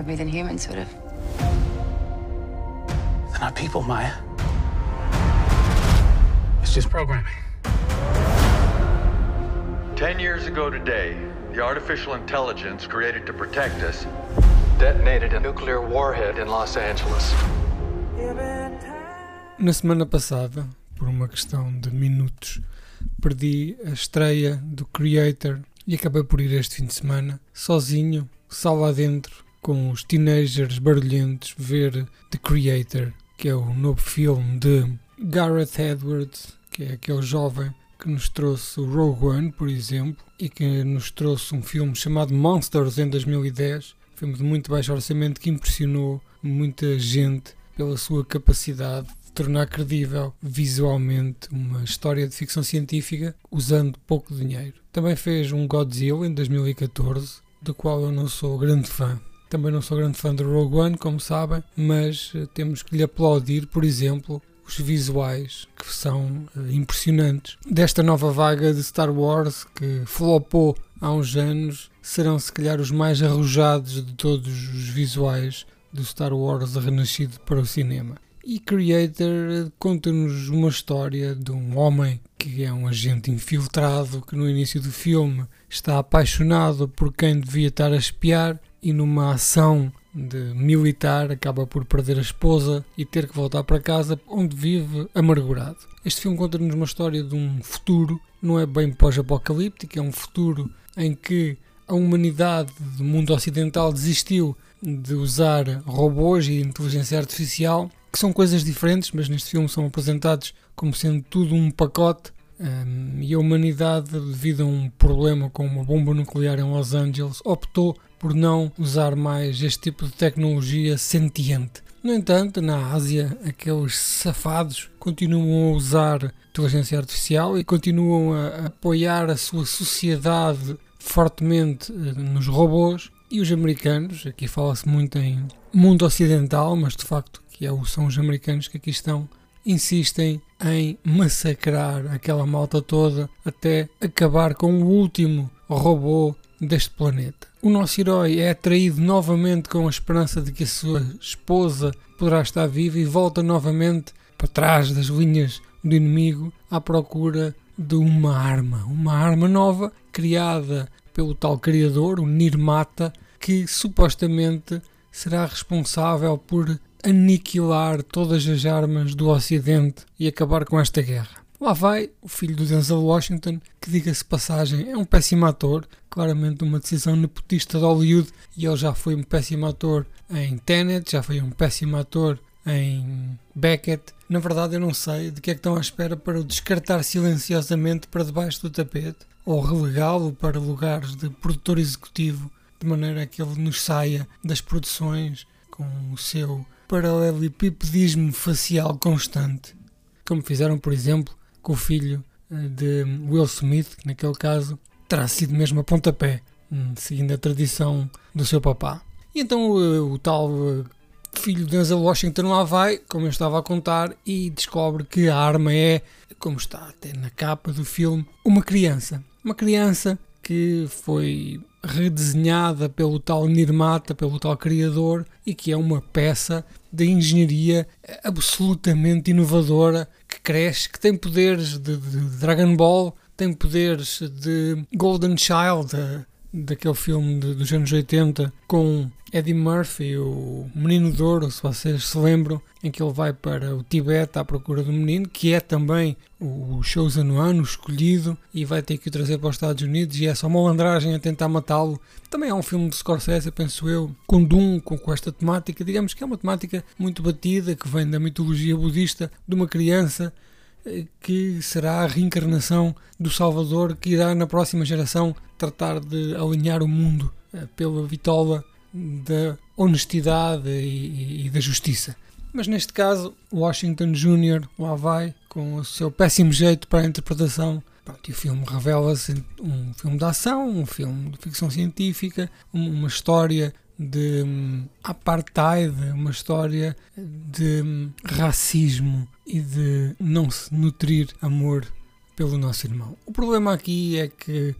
of me than humans would have. They're not people, Maya. It's just programming. Ten years ago today, the artificial intelligence created to protect us detonated a nuclear warhead in Los Angeles. Na semana passada, por uma questão de minutos, perdi a estreia do Creator e acabei por ir este fim de semana, sozinho, sala adentro, com os teenagers barulhentos, ver The Creator, que é o novo filme de Gareth Edwards, que é aquele jovem que nos trouxe o Rogue One, por exemplo, e que nos trouxe um filme chamado Monsters em 2010, filme de muito baixo orçamento que impressionou muita gente pela sua capacidade de tornar credível visualmente uma história de ficção científica usando pouco dinheiro. Também fez um Godzilla em 2014, do qual eu não sou grande fã. Também não sou grande fã do Rogue One, como sabem, mas eh, temos que lhe aplaudir, por exemplo, os visuais que são uh, impressionantes. Desta nova vaga de Star Wars que flopou há uns anos, serão se calhar os mais arrojados de todos os visuais do Star Wars renascido para o cinema. E Creator conta-nos uma história de um homem que é um agente infiltrado que no início do filme está apaixonado por quem devia estar a espiar e numa ação de militar acaba por perder a esposa e ter que voltar para casa onde vive amargurado. Este filme conta-nos uma história de um futuro, não é bem pós-apocalíptico, é um futuro em que a humanidade do mundo ocidental desistiu de usar robôs e inteligência artificial, que são coisas diferentes, mas neste filme são apresentados como sendo tudo um pacote. Um, e a humanidade, devido a um problema com uma bomba nuclear em Los Angeles, optou por não usar mais este tipo de tecnologia sentiente. No entanto, na Ásia, aqueles safados continuam a usar inteligência artificial e continuam a apoiar a sua sociedade fortemente eh, nos robôs. E os americanos, aqui fala-se muito em mundo ocidental, mas de facto que é são os americanos que aqui estão, insistem em massacrar aquela malta toda até acabar com o último robô deste planeta. O nosso herói é atraído novamente com a esperança de que a sua esposa poderá estar viva e volta novamente para trás das linhas do inimigo à procura de uma arma, uma arma nova criada pelo tal criador, o Nirmata, que supostamente será responsável por aniquilar todas as armas do Ocidente e acabar com esta guerra. Lá vai o filho do Denzel Washington, que diga-se passagem, é um péssimo ator, claramente uma decisão nepotista de Hollywood, e ele já foi um péssimo ator em Tenet, já foi um péssimo ator em Beckett. Na verdade, eu não sei de que é que estão à espera para o descartar silenciosamente para debaixo do tapete ou relegá-lo para lugares de produtor executivo, de maneira que ele nos saia das produções com o seu paralelepipedismo facial constante, como fizeram, por exemplo, com o filho eh, de Will Smith, que naquele caso terá sido mesmo a pontapé, hum, seguindo a tradição do seu papá. E então o, o tal eh, filho de Denzel Washington lá vai, como eu estava a contar, e descobre que a arma é, como está até na capa do filme, uma criança. Uma criança que foi redesenhada pelo tal Nirmata, pelo tal criador, e que é uma peça de engenharia absolutamente inovadora que cresce, que tem poderes de, de Dragon Ball, tem poderes de Golden Child, daquele filme de, dos anos 80 com Eddie Murphy, o Menino de Ouro, se vocês se lembram, em que ele vai para o Tibete à procura do menino, que é também o Chosen One, o escolhido, e vai ter que o trazer para os Estados Unidos, e é só uma malandragem a tentar matá-lo. Também é um filme de Scorsese, penso eu, com Doom, com, com esta temática, digamos que é uma temática muito batida, que vem da mitologia budista, de uma criança que será a reencarnação do Salvador, que irá na próxima geração tratar de alinhar o mundo eh, pela vitola da honestidade e, e, da justiça. Mas neste caso, Washington Jr. lá vai com o seu péssimo jeito para a interpretação. Pronto, e o filme revela-se um filme de ação, um filme de ficção científica, uma história de um, apartheid, uma história de um, racismo e de não se nutrir amor pelo nosso irmão. O problema aqui é que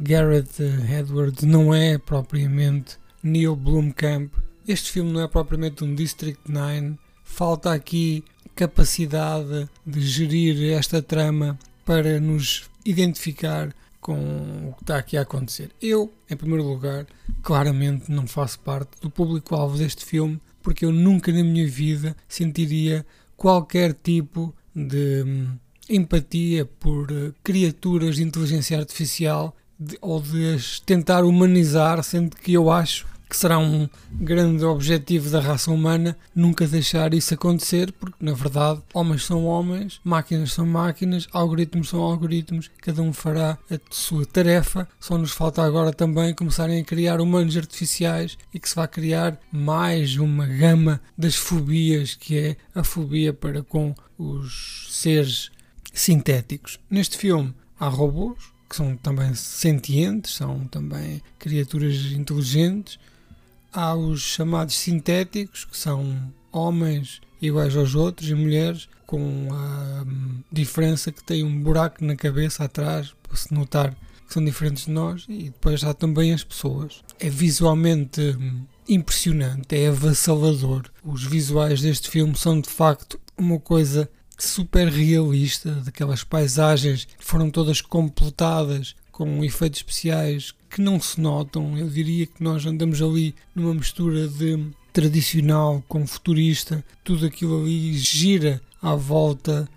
Garrett Edwards não é propriamente Neil Blomkamp. Este filme não é propriamente um District 9. Falta aqui capacidade de gerir esta trama para nos identificar com o que está aqui a acontecer. Eu, em primeiro lugar, claramente não faço parte do público-alvo deste filme porque eu nunca na minha vida sentiria qualquer tipo de hum, empatia por uh, criaturas de inteligência artificial de, ou de as tentar humanizar, sendo que eu acho que será um grande objetivo da raça humana nunca deixar isso acontecer, porque na verdade homens são homens, máquinas são máquinas, algoritmos são algoritmos, cada um fará a sua tarefa. Só nos falta agora também começarem a criar humanos artificiais e que se vai criar mais uma gama das fobias que é a fobia para com os seres sintéticos. Neste filme há robôs, que são também sentientes, são também criaturas inteligentes. Há os chamados sintéticos, que são homens iguais aos outros e mulheres, com a hum, diferença que têm um buraco na cabeça atrás, para se notar que são diferentes de nós, e depois há também as pessoas. É visualmente hum, impressionante, é avassalador. Os visuais deste filme são de facto uma coisa super realista, daquelas paisagens que foram todas completadas com efeitos especiais que não se notam. Eu diria que nós andamos ali numa mistura de tradicional com futurista, tudo aquilo ali gira à volta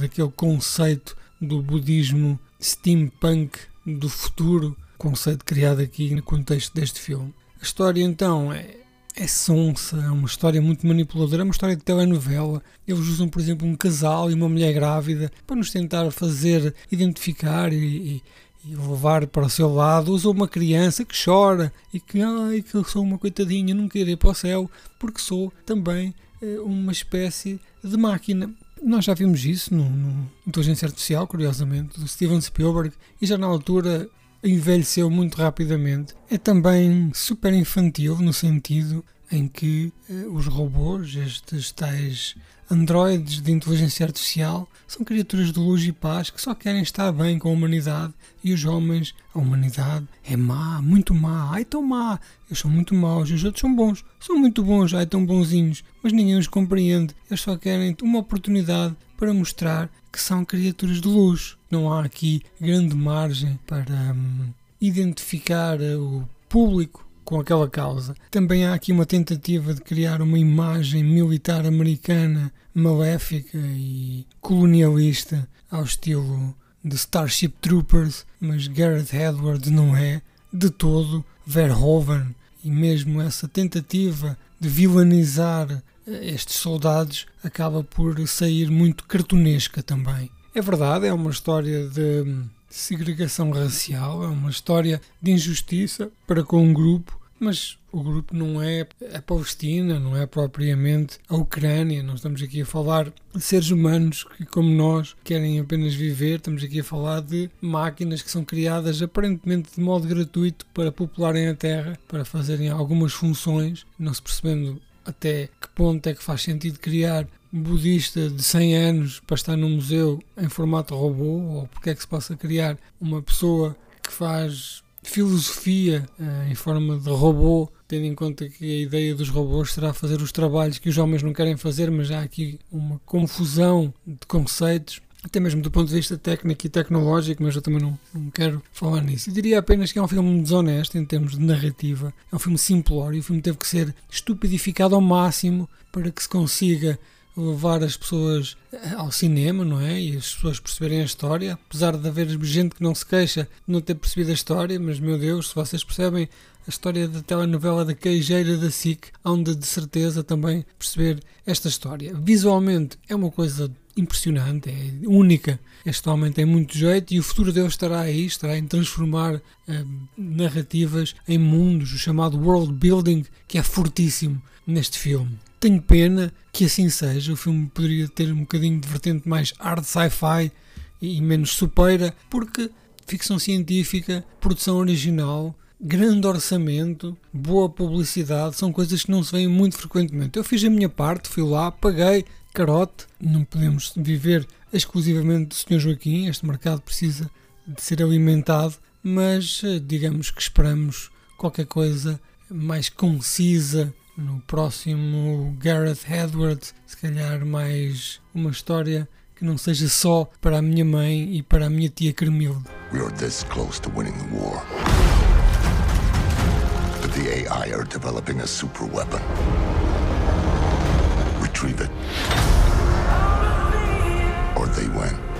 daquele conceito do budismo steampunk do futuro, conceito criado aqui no contexto deste filme. A história então é é sonsa, é uma história muito manipuladora, é uma história de telenovela. Eles usam, por exemplo, um casal e uma mulher grávida para nos tentar fazer identificar e, e, e levar para o seu lado. Usam uma criança que chora e que, ai, que eu sou uma coitadinha, não quero ir para o céu, porque sou também eh, uma espécie de máquina. Nós já vimos isso no, no Inteligência Artificial, curiosamente, do Steven Spielberg, e já na altura envelheceu muito rapidamente. É também super infantil no sentido em que eh, os robôs, estes tais androides de inteligência artificial, são criaturas de luz e paz que só querem estar bem com a humanidade. E os homens, a humanidade é má, muito má, ai tão má, eles são muito maus e os outros são bons, são muito bons, ai tão bonzinhos, mas ninguém os compreende, eles só querem uma oportunidade para mostrar que são criaturas de luz. Não há aqui grande margem para hum, identificar o público com aquela causa. Também há aqui uma tentativa de criar uma imagem militar americana maléfica e colonialista ao estilo de Starship Troopers, mas Gareth Edwards não é de todo Verhoeven e mesmo essa tentativa de vilanizar estes soldados acaba por sair muito cartunesca também. É verdade, é uma história de segregação racial, é uma história de injustiça para com um grupo, mas o grupo não é a Palestina, não é propriamente a Ucrânia. Não estamos aqui a falar de seres humanos que, como nós, querem apenas viver. Estamos aqui a falar de máquinas que são criadas aparentemente de modo gratuito para popularem a Terra, para fazerem algumas funções, não se percebendo até que ponto é que faz sentido criar budista de 100 anos para estar num museu em formato robô, ou porque é que se possa criar uma pessoa que faz filosofia uh, em forma de robô, tendo em conta que a ideia dos robôs será fazer os trabalhos que os homens não querem fazer, mas há aqui uma confusão de conceitos até mesmo do ponto de vista técnico e tecnológico, mas eu também não, não quero falar nisso. Eu diria apenas que é um filme desonesto em termos de narrativa, é um filme simplório, o filme teve que ser estupidificado ao máximo para que se consiga levar as pessoas eh, ao cinema, não é? E as pessoas perceberem a história, apesar de haver gente que não se queixa de não ter percebido a história, mas meu Deus, se vocês percebem a história da telenovela da queijeira da SIC, onde de certeza também perceber esta história. Visualmente é uma coisa impressionante, é única. Este homem tem muito jeito e o futuro dele estará aí, estará em transformar uh, narrativas em mundos, o chamado world building, que é fortíssimo neste filme. Tenho pena que assim seja, o filme poderia ter um bocadinho de vertente mais hard sci-fi e menos supeira, porque ficção científica, produção original, grande orçamento, boa publicidade, são coisas que não se veem muito frequentemente. Eu fiz a minha parte, fui lá, paguei, carote, não podemos viver exclusivamente do Sr. Joaquim, este mercado precisa de ser alimentado, mas eh, digamos que esperamos qualquer coisa mais concisa no próximo Gareth Edwards, se calhar mais uma história que não seja só para a minha mãe e para a minha tia Carmilde. We are this close to winning the war. But the AI are developing a super weapon. Retrieve it. Or they win.